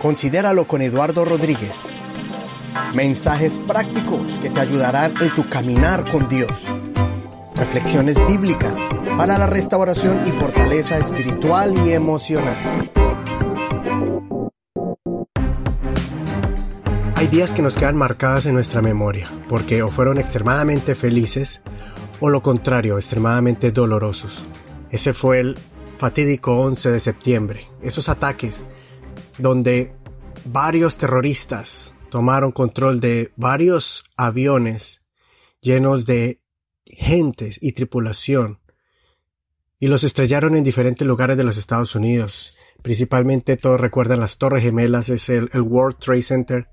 Considéralo con Eduardo Rodríguez. Mensajes prácticos que te ayudarán en tu caminar con Dios. Reflexiones bíblicas para la restauración y fortaleza espiritual y emocional. Hay días que nos quedan marcadas en nuestra memoria porque o fueron extremadamente felices o lo contrario, extremadamente dolorosos. Ese fue el fatídico 11 de septiembre. Esos ataques donde varios terroristas tomaron control de varios aviones llenos de gentes y tripulación y los estrellaron en diferentes lugares de los Estados Unidos. Principalmente todos recuerdan las Torres Gemelas, es el, World Trade Center,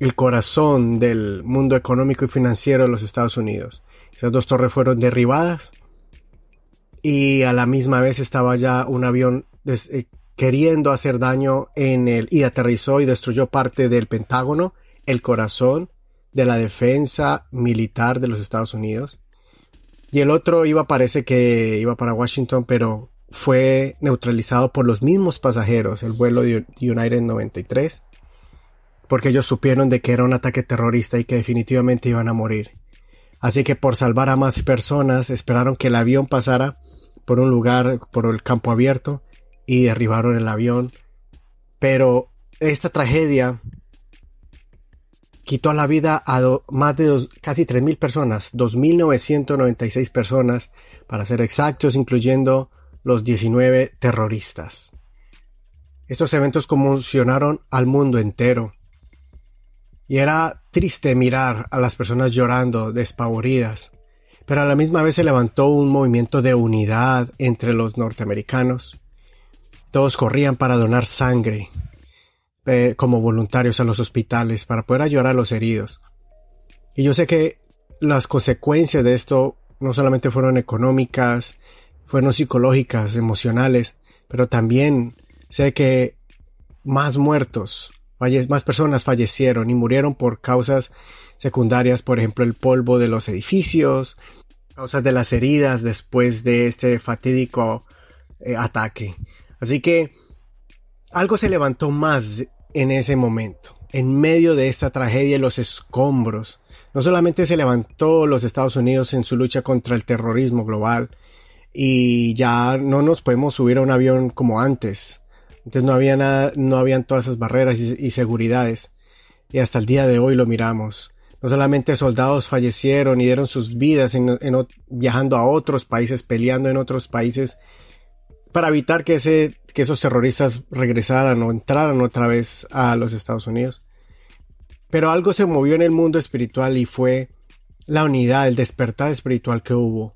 el corazón del mundo económico y financiero de los Estados Unidos. Esas dos torres fueron derribadas y a la misma vez estaba ya un avión eh, queriendo hacer daño en el y aterrizó y destruyó parte del Pentágono, el corazón de la defensa militar de los Estados Unidos. Y el otro iba, parece que iba para Washington, pero fue neutralizado por los mismos pasajeros, el vuelo de United 93, porque ellos supieron de que era un ataque terrorista y que definitivamente iban a morir. Así que por salvar a más personas esperaron que el avión pasara por un lugar, por el campo abierto, y derribaron el avión. Pero esta tragedia quitó la vida a más de dos, casi 3.000 personas, 2.996 personas, para ser exactos, incluyendo los 19 terroristas. Estos eventos conmocionaron al mundo entero. Y era triste mirar a las personas llorando, despavoridas, pero a la misma vez se levantó un movimiento de unidad entre los norteamericanos todos corrían para donar sangre eh, como voluntarios a los hospitales para poder ayudar a los heridos. Y yo sé que las consecuencias de esto no solamente fueron económicas, fueron psicológicas, emocionales, pero también sé que más muertos, más personas fallecieron y murieron por causas secundarias, por ejemplo, el polvo de los edificios, causas de las heridas después de este fatídico eh, ataque. Así que algo se levantó más en ese momento, en medio de esta tragedia y los escombros. No solamente se levantó los Estados Unidos en su lucha contra el terrorismo global y ya no nos podemos subir a un avión como antes. Antes no había nada, no habían todas esas barreras y, seguridades. Y hasta el día de hoy lo miramos. No solamente soldados fallecieron y dieron sus vidas viajando a otros países, peleando en otros países para evitar que, ese, que esos terroristas regresaran o entraran otra vez a los Estados Unidos. Pero algo se movió en el mundo espiritual y fue la unidad, el despertar espiritual que hubo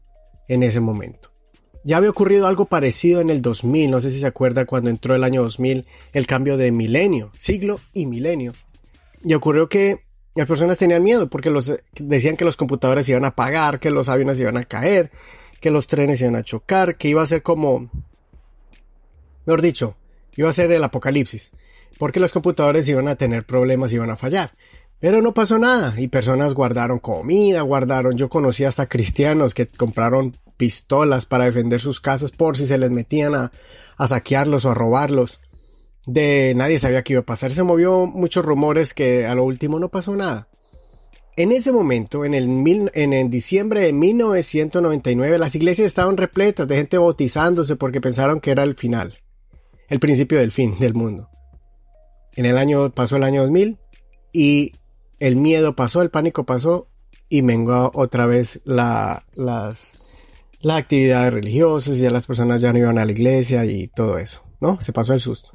en ese momento. Ya había ocurrido algo parecido en el 2000, no sé si se acuerda cuando entró el año 2000, el cambio de milenio, siglo y milenio. Y ocurrió que las personas tenían miedo porque los, decían que los computadores iban a apagar, que los aviones iban a caer, que los trenes iban a chocar, que iba a ser como Mejor dicho, iba a ser el apocalipsis, porque los computadores iban a tener problemas, iban a fallar. Pero no pasó nada y personas guardaron comida, guardaron, yo conocí hasta cristianos que compraron pistolas para defender sus casas por si se les metían a, saquearlos o a robarlos. De nadie sabía qué iba a pasar. Se movió muchos rumores que a lo último no pasó nada. En ese momento, en el, en el diciembre de 1999, las iglesias estaban repletas de gente bautizándose porque pensaron que era el final el principio del fin del mundo. En el año pasó el año 2000 y el miedo pasó, el pánico pasó y mengó otra vez la, las, las actividades religiosas, ya las personas ya no iban a la iglesia y todo eso, ¿no? Se pasó el susto.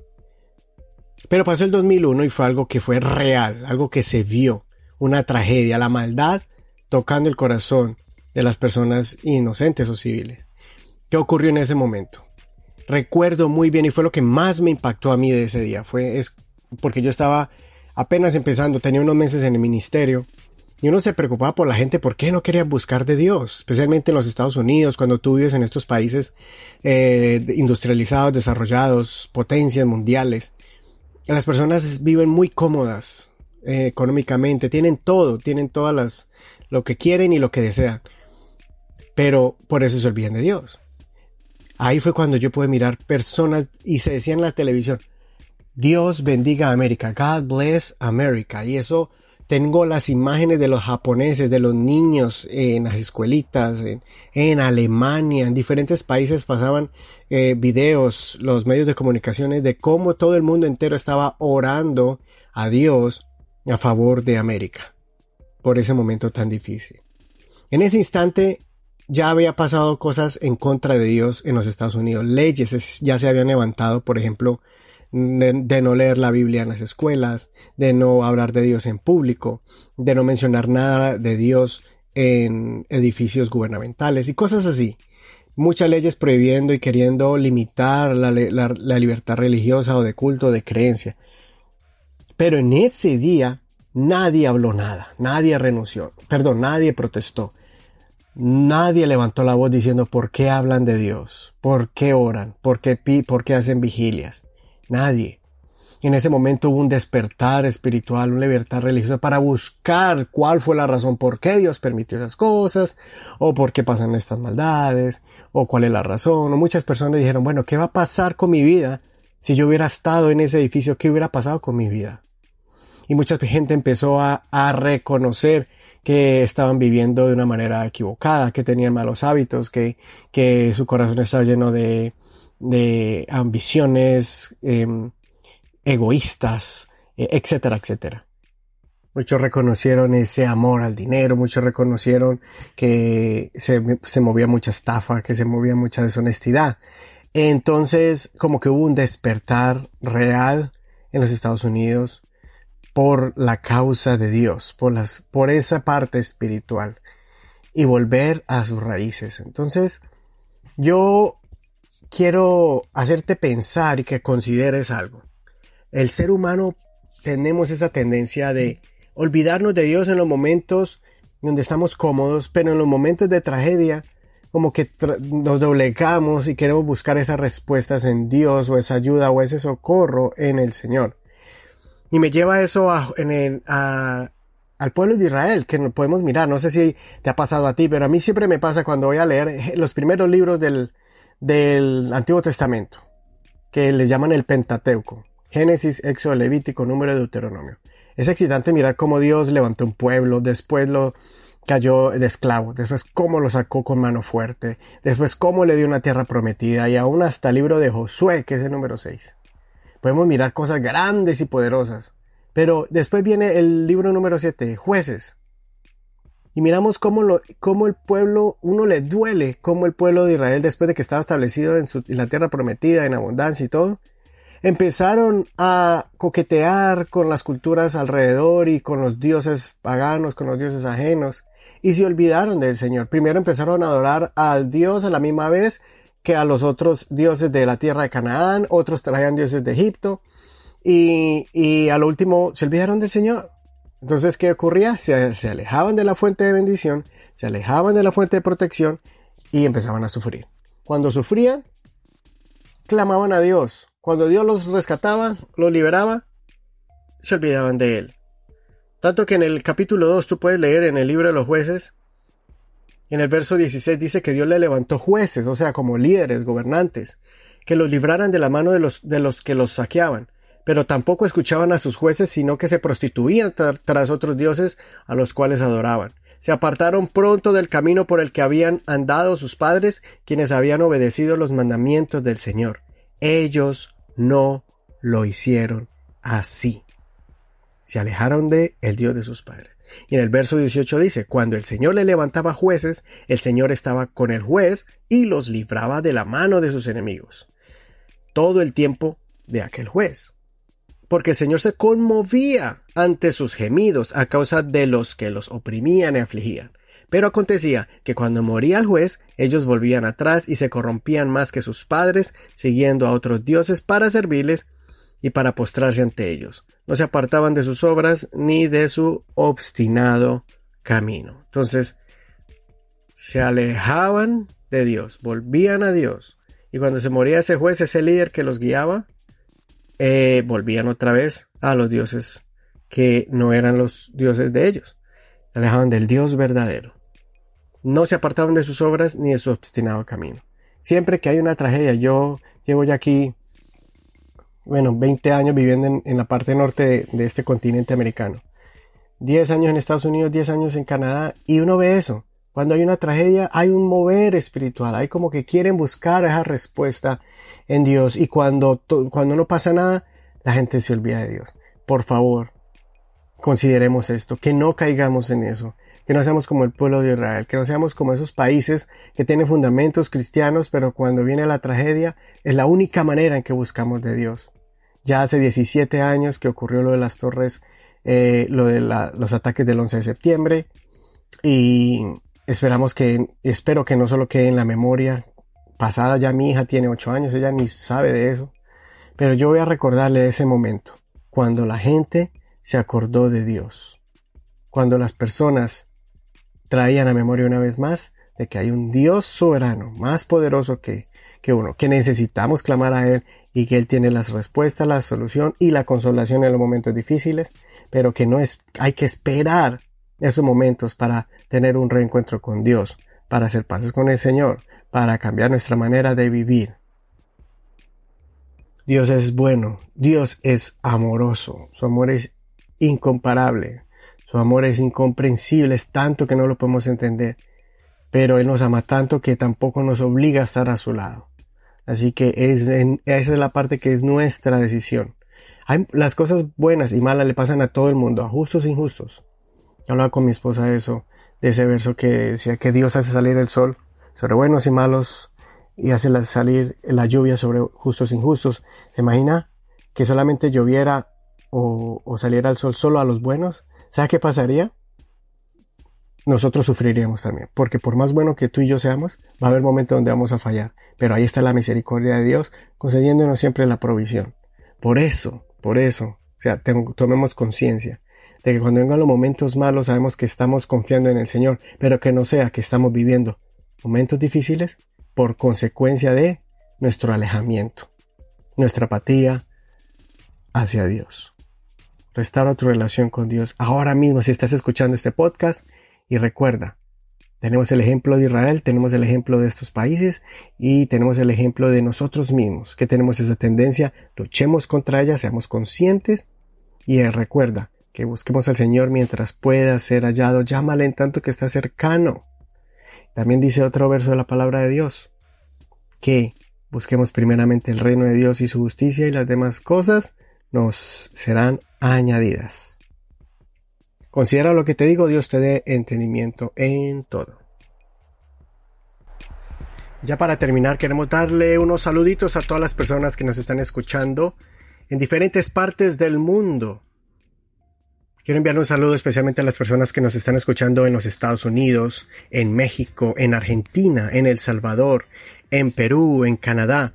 Pero pasó el 2001 y fue algo que fue real, algo que se vio, una tragedia, la maldad tocando el corazón de las personas inocentes o civiles. ¿Qué ocurrió en ese momento? Recuerdo muy bien y fue lo que más me impactó a mí de ese día. Fue es porque yo estaba apenas empezando, tenía unos meses en el ministerio y uno se preocupaba por la gente, ¿por qué no querían buscar de Dios? Especialmente en los Estados Unidos, cuando tú vives en estos países eh, industrializados, desarrollados, potencias mundiales. Las personas viven muy cómodas eh, económicamente, tienen todo, tienen todas las, lo que quieren y lo que desean. Pero por eso se olvidan de Dios. Ahí fue cuando yo pude mirar personas y se decía en la televisión, Dios bendiga a América. God bless America. Y eso tengo las imágenes de los japoneses, de los niños en las escuelitas, en, Alemania, en diferentes países pasaban eh, videos, los medios de comunicaciones de cómo todo el mundo entero estaba orando a Dios a favor de América por ese momento tan difícil. En ese instante ya había pasado cosas en contra de Dios en los Estados Unidos. Leyes ya se habían levantado, por ejemplo, de, no leer la Biblia en las escuelas, de no hablar de Dios en público, de no mencionar nada de Dios en edificios gubernamentales y cosas así. Muchas leyes prohibiendo y queriendo limitar la, la libertad religiosa o de culto, de creencia. Pero en ese día nadie habló nada, nadie renunció, perdón, nadie protestó. Nadie levantó la voz diciendo por qué hablan de Dios, por qué oran, por qué, por qué hacen vigilias. Nadie. En ese momento hubo un despertar espiritual, una libertad religiosa para buscar cuál fue la razón por qué Dios permitió esas cosas, o por qué pasan estas maldades, o cuál es la razón. Muchas personas dijeron, bueno, ¿qué va a pasar con mi vida si yo hubiera estado en ese edificio? ¿Qué hubiera pasado con mi vida? Y mucha gente empezó a reconocer que estaban viviendo de una manera equivocada, que tenían malos hábitos, que, que su corazón estaba lleno de, de ambiciones em, egoístas, e, etcétera, etcétera. Muchos reconocieron ese amor al dinero, muchos reconocieron que se, se, movía mucha estafa, que se movía mucha deshonestidad. Entonces, como que hubo un despertar real en los Estados Unidos por la causa de Dios, por las, por esa parte espiritual y volver a sus raíces. Entonces, yo quiero hacerte pensar y que consideres algo. El ser humano tenemos esa tendencia de olvidarnos de Dios en los momentos donde estamos cómodos, pero en los momentos de tragedia, como que nos doblegamos y queremos buscar esas respuestas en Dios o esa ayuda o ese socorro en el Señor. Y me lleva eso a, al pueblo de Israel, que podemos mirar. No sé si te ha pasado a ti, pero a mí siempre me pasa cuando voy a leer los primeros libros del, del Antiguo Testamento, que le llaman el Pentateuco, Génesis, Éxodo, Levítico, Número de Deuteronomio. Es excitante mirar cómo Dios levantó un pueblo, después lo cayó de esclavo, después cómo lo sacó con mano fuerte, después cómo le dio una tierra prometida y aún hasta el libro de Josué, que es el número 6. Podemos mirar cosas grandes y poderosas. Pero después viene el libro número 7, jueces, y miramos cómo, cómo el pueblo, uno le duele cómo el pueblo de Israel, después de que estaba establecido en, en la tierra prometida, en abundancia y todo, empezaron a coquetear con las culturas alrededor y con los dioses paganos, con los dioses ajenos, y se olvidaron del Señor. Primero empezaron a adorar al Dios a la misma vez que a los otros dioses de la tierra de Canaán, otros traían dioses de Egipto, y, y a lo último se olvidaron del Señor. Entonces, ¿qué ocurría? Se, se, alejaban de la fuente de bendición, se alejaban de la fuente de protección y empezaban a sufrir. Cuando sufrían, clamaban a Dios. Cuando Dios los rescataba, los liberaba, se olvidaban de Él. Tanto que en el capítulo 2 tú puedes leer en el libro de los jueces, en el verso 16 dice que Dios le levantó jueces, o sea, como líderes, gobernantes, que los libraran de la mano de los, de los que los saqueaban pero tampoco escuchaban a sus jueces, sino que se prostituían tras otros dioses a los cuales adoraban. Se apartaron pronto del camino por el que habían andado sus padres, quienes habían obedecido los mandamientos del Señor. Ellos no lo hicieron así. Se alejaron de el Dios de sus padres. Y en el verso 18 dice, cuando el Señor le levantaba jueces, el Señor estaba con el juez y los libraba de la mano de sus enemigos. Todo el tiempo de aquel juez porque el Señor se conmovía ante sus gemidos a causa de los que los oprimían y afligían. Pero acontecía que cuando moría el juez, ellos volvían atrás y se corrompían más que sus padres, siguiendo a otros dioses para servirles y para postrarse ante ellos. No se apartaban de sus obras ni de su obstinado camino. Entonces, se alejaban de Dios, volvían a Dios. Y cuando se moría ese juez, ese líder que los guiaba, eh, volvían otra vez a los dioses que no eran los dioses de ellos. Se alejaban del Dios verdadero. No se apartaban de sus obras ni de su obstinado camino. Siempre que hay una tragedia, yo llevo ya aquí bueno, 20 años viviendo en, la parte norte de, de, este continente americano. 10 años en Estados Unidos, 10 años en Canadá, y uno ve eso. Cuando hay una tragedia, hay un mover espiritual, hay como que quieren buscar esa respuesta en Dios, y cuando, cuando no pasa nada, la gente se olvida de Dios. Por favor, consideremos esto, que no caigamos en eso, que no seamos como el pueblo de Israel, que no seamos como esos países que tienen fundamentos cristianos, pero cuando viene la tragedia es la única manera en que buscamos de Dios. Ya hace 17 años que ocurrió lo de las torres, eh, lo de los ataques del 11 de septiembre y esperamos que, espero que no solo quede en la memoria pasada, ya mi hija tiene 8 años, ella ni sabe de eso, pero yo voy a recordarle ese momento, cuando la gente se acordó de Dios, cuando las personas traían a memoria una vez más de que hay un Dios soberano, más poderoso que, que uno, que necesitamos clamar a Él y que Él tiene las respuestas, la solución y la consolación en los momentos difíciles, pero que no es, hay que esperar esos momentos para tener un reencuentro con Dios, para hacer pasos con el Señor, para cambiar nuestra manera de vivir. Dios es bueno, Dios es amoroso, su amor es incomparable. Su amor es incomprensible, es tanto que no lo podemos entender. Pero Él nos ama tanto que tampoco nos obliga a estar a su lado. Así que es esa es la parte que es nuestra decisión. Hay, las cosas buenas y malas le pasan a todo el mundo, a justos e injustos. Hablaba con mi esposa de eso, de ese verso que decía que Dios hace salir el sol sobre buenos y malos y hace salir la lluvia sobre justos e injustos. ¿Se imagina que solamente lloviera o saliera el sol solo a los buenos? ¿Sabes qué pasaría? Nosotros sufriríamos también, porque por más bueno que tú y yo seamos, va a haber momentos donde vamos a fallar, pero ahí está la misericordia de Dios concediéndonos siempre la provisión. Por eso, por eso, o sea, tomemos conciencia de que cuando vengan los momentos malos sabemos que estamos confiando en el Señor, pero que no sea que estamos viviendo momentos difíciles por consecuencia de nuestro alejamiento, nuestra apatía hacia Dios. Restaura tu relación con Dios ahora mismo si estás escuchando este podcast y recuerda, tenemos el ejemplo de Israel, tenemos el ejemplo de estos países y tenemos el ejemplo de nosotros mismos, que tenemos esa tendencia, luchemos contra ella, seamos conscientes y recuerda que busquemos al Señor mientras pueda ser hallado, llámale en tanto que está cercano. También dice otro verso de la palabra de Dios, que busquemos primeramente el reino de Dios y su justicia y las demás cosas nos serán añadidas. Considera lo que te digo, Dios te dé entendimiento en todo. Ya para terminar, queremos darle unos saluditos a todas las personas que nos están escuchando en diferentes partes del mundo. Quiero enviar un saludo especialmente a las personas que nos están escuchando en los Estados Unidos, en México, en Argentina, en El Salvador, en Perú, en Canadá,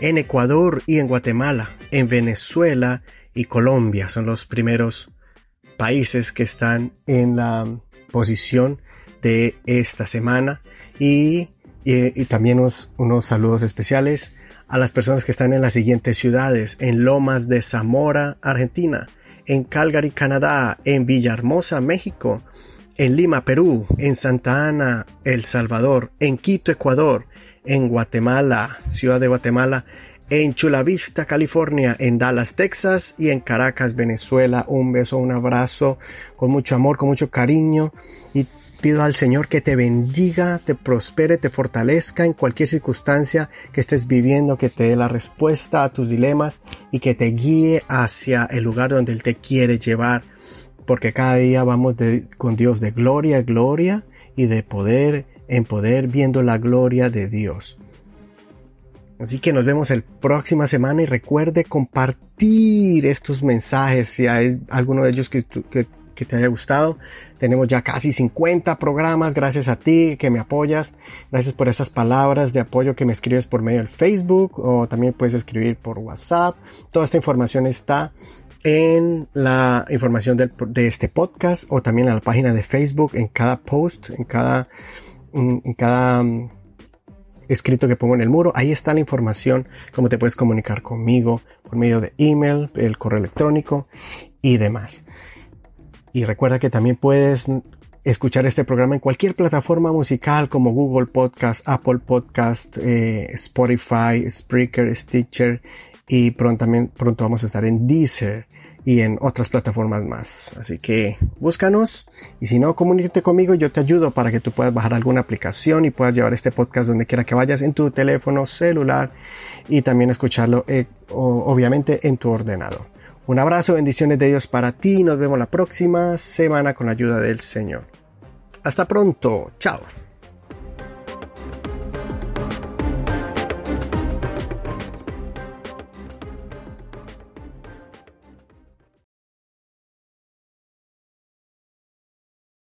en Ecuador y en Guatemala, en Venezuela y Colombia. Son los primeros países que están en la posición de esta semana. Y, también unos, unos saludos especiales a las personas que están en las siguientes ciudades, en Lomas de Zamora, Argentina, en Calgary, Canadá, en Villahermosa, México, en Lima, Perú, en Santa Ana, El Salvador, en Quito, Ecuador, en Guatemala, ciudad de Guatemala, en Chula Vista, California, en Dallas, Texas y en Caracas, Venezuela. Un beso, un abrazo con mucho amor, con mucho cariño y pido al Señor que te bendiga, te prospere, te fortalezca en cualquier circunstancia que estés viviendo, que te dé la respuesta a tus dilemas y que te guíe hacia el lugar donde Él te quiere llevar. Porque cada día vamos con Dios de gloria a gloria y de poder en poder viendo la gloria de Dios. Así que nos vemos el próxima semana y recuerde compartir estos mensajes si hay alguno de ellos que, te haya gustado. Tenemos ya casi 50 programas gracias a ti que me apoyas. Gracias por esas palabras de apoyo que me escribes por medio del Facebook o también puedes escribir por WhatsApp. Toda esta información está en la información de este podcast o también en la página de Facebook, en cada post, en cada en cada mm, escrito que pongo en el muro. Ahí está la información, cómo te puedes comunicar conmigo por medio de email, el correo electrónico y demás. Y recuerda que también puedes escuchar este programa en cualquier plataforma musical como Google Podcast, Apple Podcast, eh, Spotify, Spreaker, Stitcher y pronto, también, pronto vamos a estar en Deezer y en otras plataformas más. Así que búscanos y si no, comunícate conmigo, yo te ayudo para que tú puedas bajar alguna aplicación y puedas llevar este podcast donde quiera que vayas en tu teléfono celular y también escucharlo eh, obviamente en tu ordenador. Un abrazo, bendiciones de Dios para ti. Nos vemos la próxima semana con la ayuda del Señor. Hasta pronto. Chao.